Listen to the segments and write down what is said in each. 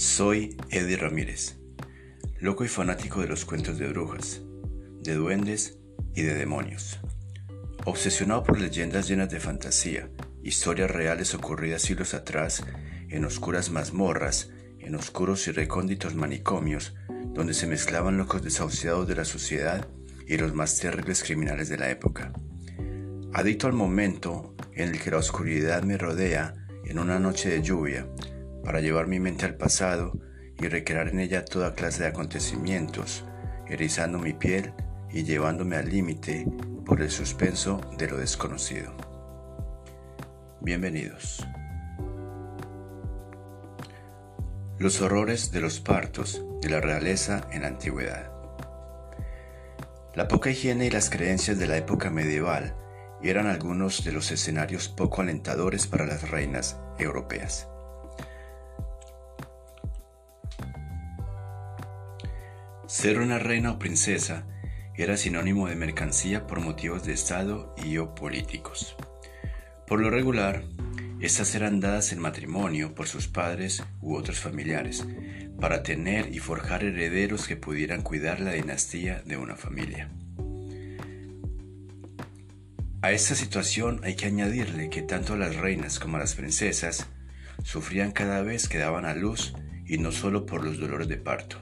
Soy Eddie Ramírez, loco y fanático de los cuentos de brujas, de duendes y de demonios. Obsesionado por leyendas llenas de fantasía, historias reales ocurridas siglos atrás, en oscuras mazmorras, en oscuros y recónditos manicomios, donde se mezclaban locos desahuciados de la sociedad y los más terribles criminales de la época. Adicto al momento en el que la oscuridad me rodea en una noche de lluvia, para llevar mi mente al pasado y recrear en ella toda clase de acontecimientos, erizando mi piel y llevándome al límite por el suspenso de lo desconocido. Bienvenidos. Los horrores de los partos de la realeza en la antigüedad. La poca higiene y las creencias de la época medieval eran algunos de los escenarios poco alentadores para las reinas europeas. Ser una reina o princesa era sinónimo de mercancía por motivos de Estado y o políticos. Por lo regular, estas eran dadas en matrimonio por sus padres u otros familiares, para tener y forjar herederos que pudieran cuidar la dinastía de una familia. A esta situación hay que añadirle que tanto las reinas como las princesas sufrían cada vez que daban a luz y no solo por los dolores de parto,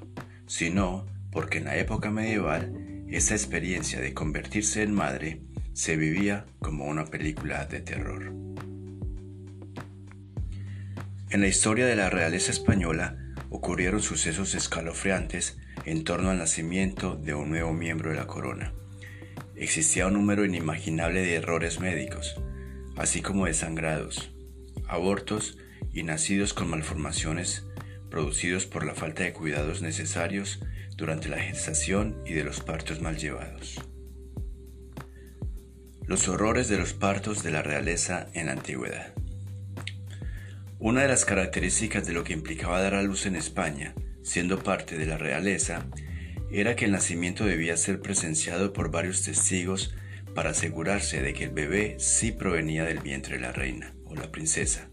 sino porque en la época medieval esta experiencia de convertirse en madre se vivía como una película de terror. En la historia de la realeza española ocurrieron sucesos escalofriantes en torno al nacimiento de un nuevo miembro de la corona. Existía un número inimaginable de errores médicos, así como de sangrados, abortos y nacidos con malformaciones producidos por la falta de cuidados necesarios durante la gestación y de los partos mal llevados. Los horrores de los partos de la realeza en la antigüedad. Una de las características de lo que implicaba dar a luz en España, siendo parte de la realeza, era que el nacimiento debía ser presenciado por varios testigos para asegurarse de que el bebé sí provenía del vientre de la reina o la princesa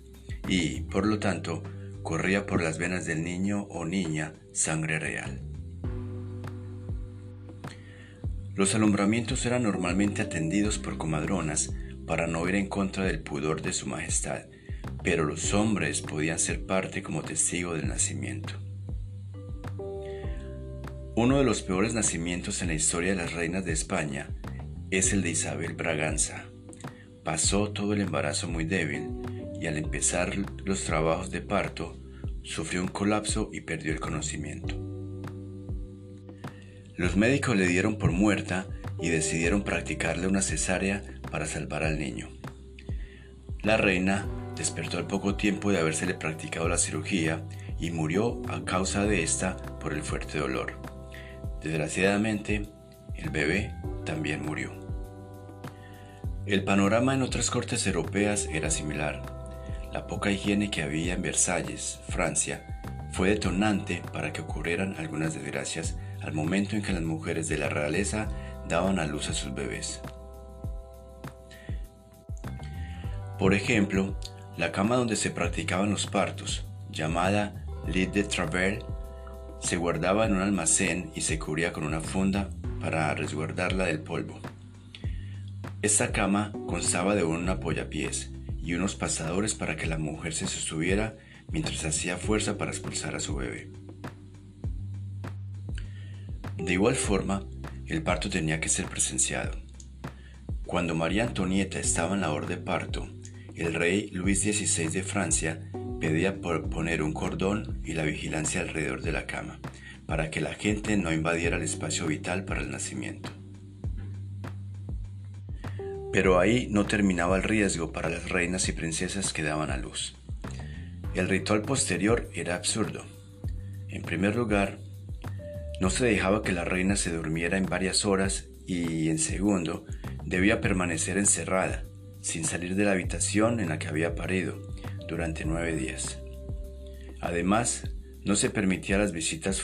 y, por lo tanto, corría por las venas del niño o niña sangre real. Los alumbramientos eran normalmente atendidos por comadronas para no ir en contra del pudor de su majestad, pero los hombres podían ser parte como testigo del nacimiento. Uno de los peores nacimientos en la historia de las reinas de España es el de Isabel Braganza. Pasó todo el embarazo muy débil y al empezar los trabajos de parto sufrió un colapso y perdió el conocimiento. Los médicos le dieron por muerta y decidieron practicarle una cesárea para salvar al niño. La reina despertó al poco tiempo de habérsele practicado la cirugía y murió a causa de esta por el fuerte dolor. Desgraciadamente, el bebé también murió. El panorama en otras cortes europeas era similar. La poca higiene que había en Versalles, Francia, fue detonante para que ocurrieran algunas desgracias al momento en que las mujeres de la realeza daban a luz a sus bebés. Por ejemplo, la cama donde se practicaban los partos, llamada lit de travers, se guardaba en un almacén y se cubría con una funda para resguardarla del polvo. Esta cama constaba de un apoyapiés y unos pasadores para que la mujer se sostuviera mientras hacía fuerza para expulsar a su bebé. De igual forma, el parto tenía que ser presenciado. Cuando María Antonieta estaba en la labor de parto, el rey Luis XVI de Francia pedía por poner un cordón y la vigilancia alrededor de la cama, para que la gente no invadiera el espacio vital para el nacimiento. Pero ahí no terminaba el riesgo para las reinas y princesas que daban a luz. El ritual posterior era absurdo. En primer lugar, no se dejaba que la reina se durmiera en varias horas y, en segundo, debía permanecer encerrada, sin salir de la habitación en la que había parido, durante nueve días. Además, no se permitía las visitas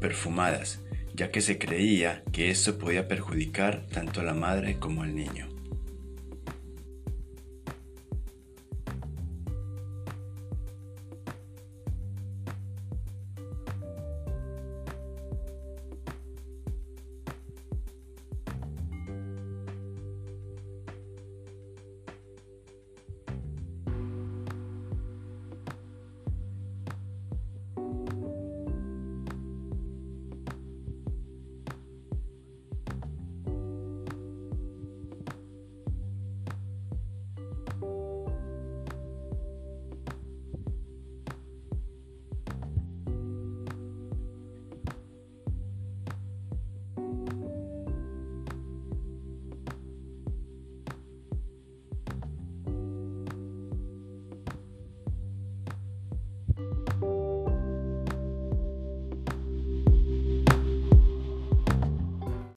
perfumadas, ya que se creía que esto podía perjudicar tanto a la madre como al niño.